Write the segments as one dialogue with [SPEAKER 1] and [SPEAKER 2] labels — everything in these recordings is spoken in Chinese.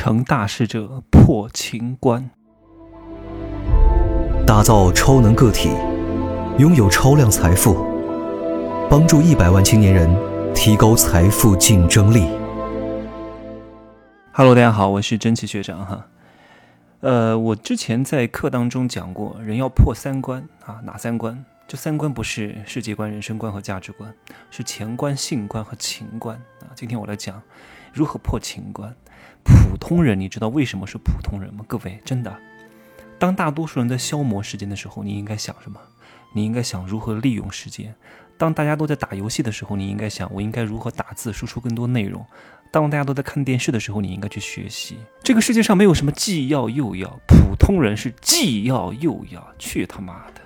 [SPEAKER 1] 成大事者破情关，
[SPEAKER 2] 打造超能个体，拥有超量财富，帮助一百万青年人提高财富竞争力。
[SPEAKER 1] Hello，大家好，我是真奇学长哈。呃，我之前在课当中讲过，人要破三关啊，哪三关？这三关不是世界观、人生观和价值观，是钱观、性观和情观啊。今天我来讲如何破情关。普通人，你知道为什么是普通人吗？各位，真的，当大多数人在消磨时间的时候，你应该想什么？你应该想如何利用时间。当大家都在打游戏的时候，你应该想我应该如何打字输出更多内容。当大家都在看电视的时候，你应该去学习。这个世界上没有什么既要又要，普通人是既要又要。去他妈的！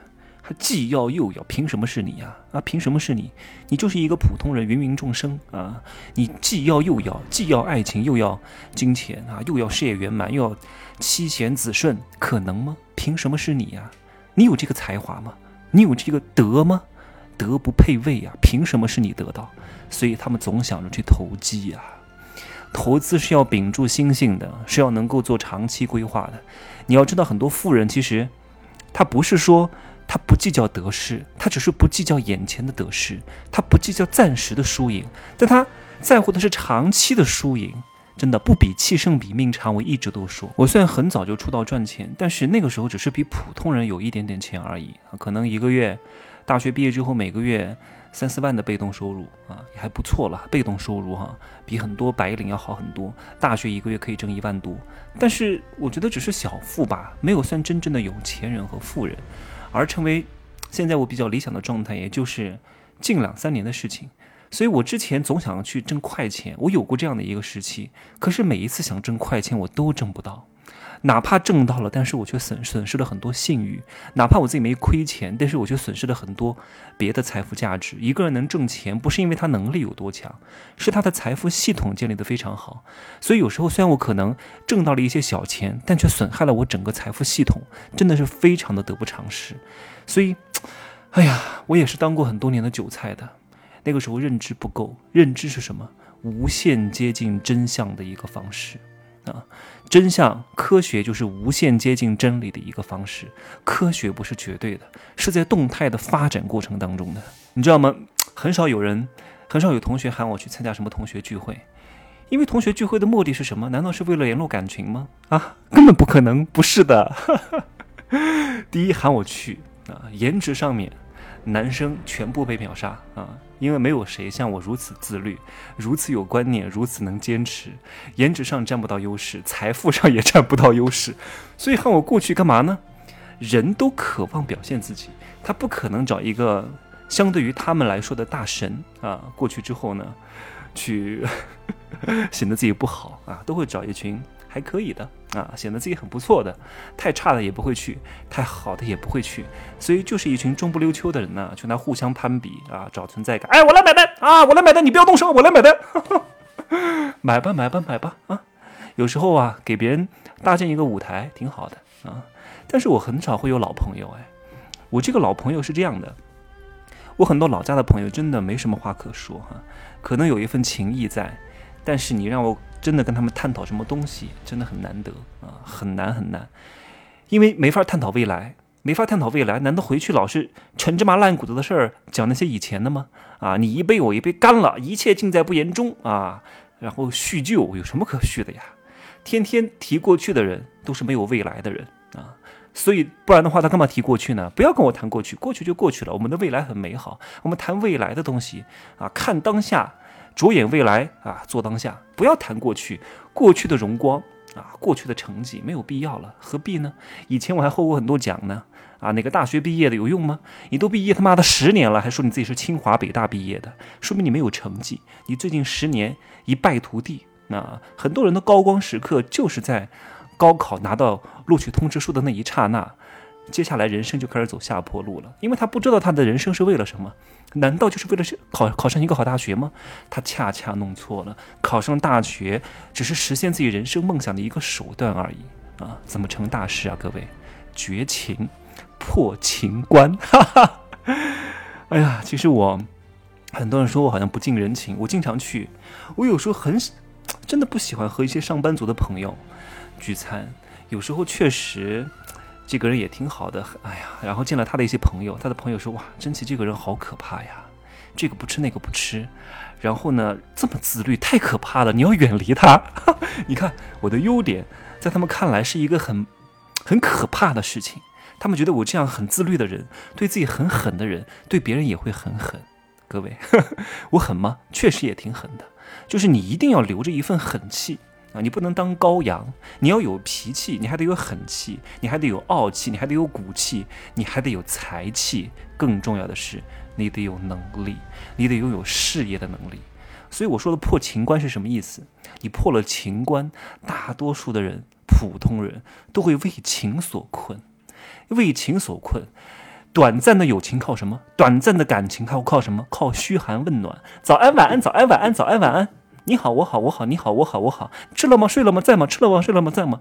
[SPEAKER 1] 他既要又要，凭什么是你呀？啊，凭什么是你？你就是一个普通人，芸芸众生啊！你既要又要，既要爱情又要金钱啊，又要事业圆满，又要妻贤子顺，可能吗？凭什么是你呀？你有这个才华吗？你有这个德吗？德不配位呀！凭什么是你得到？所以他们总想着去投机呀。投资是要屏住心性的，是要能够做长期规划的。你要知道，很多富人其实他不是说。他不计较得失，他只是不计较眼前的得失，他不计较暂时的输赢，但他在乎的是长期的输赢。真的不比气胜比命长，我一直都说。我虽然很早就出道赚钱，但是那个时候只是比普通人有一点点钱而已啊，可能一个月，大学毕业之后每个月三四万的被动收入啊，也还不错了。被动收入哈，比很多白领要好很多。大学一个月可以挣一万多，但是我觉得只是小富吧，没有算真正的有钱人和富人。而成为现在我比较理想的状态，也就是近两三年的事情。所以我之前总想去挣快钱，我有过这样的一个时期。可是每一次想挣快钱，我都挣不到。哪怕挣到了，但是我却损损失了很多信誉；哪怕我自己没亏钱，但是我却损失了很多别的财富价值。一个人能挣钱，不是因为他能力有多强，是他的财富系统建立的非常好。所以有时候虽然我可能挣到了一些小钱，但却损害了我整个财富系统，真的是非常的得不偿失。所以，哎呀，我也是当过很多年的韭菜的。那个时候认知不够，认知是什么？无限接近真相的一个方式。啊，真相科学就是无限接近真理的一个方式。科学不是绝对的，是在动态的发展过程当中的，你知道吗？很少有人，很少有同学喊我去参加什么同学聚会，因为同学聚会的目的是什么？难道是为了联络感情吗？啊，根本不可能，不是的。第一喊我去啊，颜值上面。男生全部被秒杀啊！因为没有谁像我如此自律，如此有观念，如此能坚持。颜值上占不到优势，财富上也占不到优势，所以喊我过去干嘛呢？人都渴望表现自己，他不可能找一个相对于他们来说的大神啊。过去之后呢，去 显得自己不好啊，都会找一群。还可以的啊，显得自己很不错的，太差的也不会去，太好的也不会去，所以就是一群中不溜秋的人呢，就那互相攀比啊，找存在感。哎，我来买单啊，我来买单，你不要动手，我来买单，买吧买吧买吧啊！有时候啊，给别人搭建一个舞台挺好的啊，但是我很少会有老朋友哎，我这个老朋友是这样的，我很多老家的朋友真的没什么话可说哈，可能有一份情谊在，但是你让我。真的跟他们探讨什么东西，真的很难得啊，很难很难，因为没法探讨未来，没法探讨未来。难道回去老是陈芝麻烂谷子的事儿讲那些以前的吗？啊，你一杯我一杯干了，一切尽在不言中啊。然后叙旧有什么可叙的呀？天天提过去的人都是没有未来的人啊。所以不然的话，他干嘛提过去呢？不要跟我谈过去，过去就过去了。我们的未来很美好，我们谈未来的东西啊，看当下。着眼未来啊，做当下，不要谈过去，过去的荣光啊，过去的成绩没有必要了，何必呢？以前我还获过很多奖呢，啊，哪个大学毕业的有用吗？你都毕业他妈的十年了，还说你自己是清华北大毕业的，说明你没有成绩，你最近十年一败涂地。那很多人的高光时刻就是在高考拿到录取通知书的那一刹那。接下来人生就开始走下坡路了，因为他不知道他的人生是为了什么？难道就是为了考考上一个好大学吗？他恰恰弄错了，考上大学只是实现自己人生梦想的一个手段而已啊！怎么成大事啊？各位，绝情，破情关，哈哈！哎呀，其实我很多人说我好像不近人情，我经常去，我有时候很。真的不喜欢和一些上班族的朋友聚餐。有时候确实，这个人也挺好的，哎呀，然后见了他的一些朋友，他的朋友说：“哇，真奇这个人好可怕呀，这个不吃那个不吃，然后呢这么自律，太可怕了，你要远离他。”你看我的优点，在他们看来是一个很很可怕的事情。他们觉得我这样很自律的人，对自己很狠的人，对别人也会很狠。各位，我狠吗？确实也挺狠的，就是你一定要留着一份狠气。啊，你不能当羔羊，你要有脾气，你还得有狠气，你还得有傲气，你还得有骨气，你还得有才气。更重要的是，你得有能力，你得拥有事业的能力。所以我说的破情关是什么意思？你破了情关，大多数的人，普通人都会为情所困，为情所困。短暂的友情靠什么？短暂的感情靠靠什么？靠嘘寒问暖，早安晚安，早安晚安，早安晚安。你好，我好，我好，你好，我好，我好。吃了吗？睡了吗？在吗？吃了吗？睡了吗？在吗？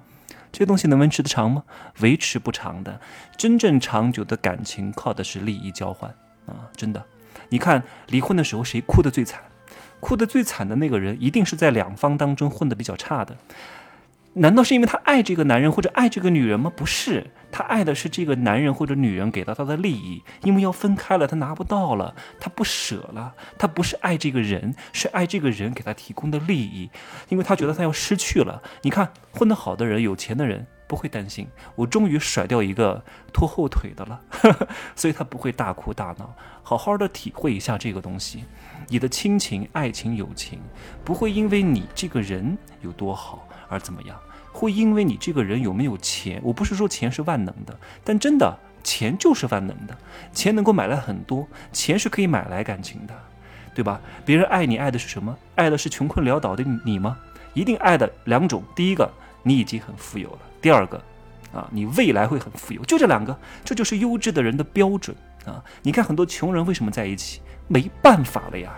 [SPEAKER 1] 这些东西能维持的长吗？维持不长的。真正长久的感情靠的是利益交换啊！真的，你看离婚的时候谁哭得最惨？哭得最惨的那个人，一定是在两方当中混得比较差的。难道是因为他爱这个男人或者爱这个女人吗？不是，他爱的是这个男人或者女人给到他的利益。因为要分开了，他拿不到了，他不舍了。他不是爱这个人，是爱这个人给他提供的利益。因为他觉得他要失去了。你看，混得好的人、有钱的人不会担心，我终于甩掉一个拖后腿的了，所以他不会大哭大闹。好好的体会一下这个东西，你的亲情、爱情、友情不会因为你这个人有多好。而怎么样？会因为你这个人有没有钱？我不是说钱是万能的，但真的钱就是万能的，钱能够买来很多，钱是可以买来感情的，对吧？别人爱你爱的是什么？爱的是穷困潦倒的你吗？一定爱的两种：第一个，你已经很富有了；第二个，啊，你未来会很富有。就这两个，这就是优质的人的标准啊！你看很多穷人为什么在一起？没办法了呀，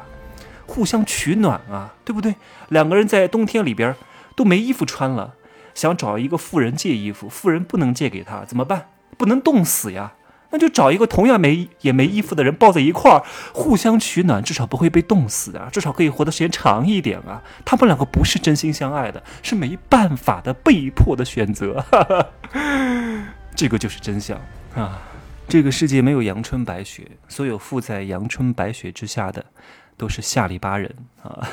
[SPEAKER 1] 互相取暖啊，对不对？两个人在冬天里边。都没衣服穿了，想找一个富人借衣服，富人不能借给他，怎么办？不能冻死呀，那就找一个同样没也没衣服的人抱在一块儿，互相取暖，至少不会被冻死啊，至少可以活的时间长一点啊。他们两个不是真心相爱的，是没办法的被迫的选择，这个就是真相啊。这个世界没有阳春白雪，所有附在阳春白雪之下的。都是下里巴人啊，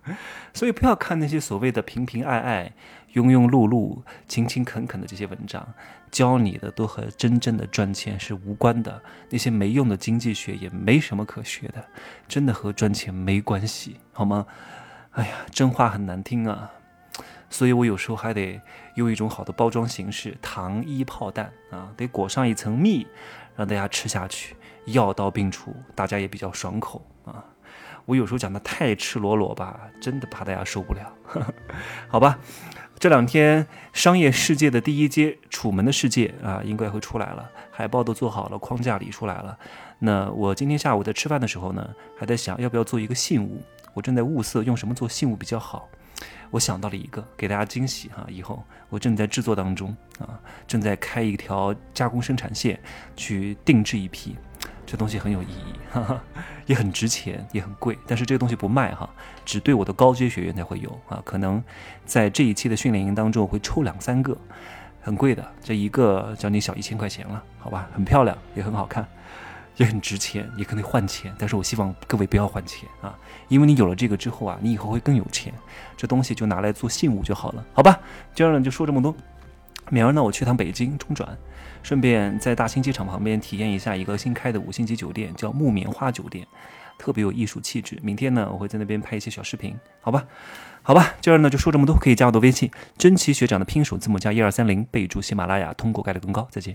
[SPEAKER 1] 所以不要看那些所谓的平平爱爱、庸庸碌碌、勤勤恳恳的这些文章，教你的都和真正的赚钱是无关的。那些没用的经济学也没什么可学的，真的和赚钱没关系，好吗？哎呀，真话很难听啊，所以我有时候还得用一种好的包装形式，糖衣炮弹啊，得裹上一层蜜，让大家吃下去，药到病除，大家也比较爽口啊。我有时候讲的太赤裸裸吧，真的怕大家受不了。好吧，这两天商业世界的第一阶《楚门的世界》啊，应该会出来了，海报都做好了，框架理出来了。那我今天下午在吃饭的时候呢，还在想要不要做一个信物，我正在物色用什么做信物比较好。我想到了一个，给大家惊喜哈，以后我正在制作当中啊，正在开一条加工生产线去定制一批。这东西很有意义，哈哈，也很值钱，也很贵。但是这个东西不卖哈，只对我的高阶学员才会有啊。可能在这一期的训练营当中，我会抽两三个，很贵的，这一个将近小一千块钱了，好吧？很漂亮，也很好看，也很值钱，也可能换钱。但是我希望各位不要换钱啊，因为你有了这个之后啊，你以后会更有钱。这东西就拿来做信物就好了，好吧？今儿呢就说这么多，明儿呢我去趟北京中转。顺便在大兴机场旁边体验一下一个新开的五星级酒店，叫木棉花酒店，特别有艺术气质。明天呢，我会在那边拍一些小视频，好吧？好吧，今儿呢就说这么多，可以加我的微信，真奇学长的拼手字母加一二三零，备注喜马拉雅，通过概率更高。再见。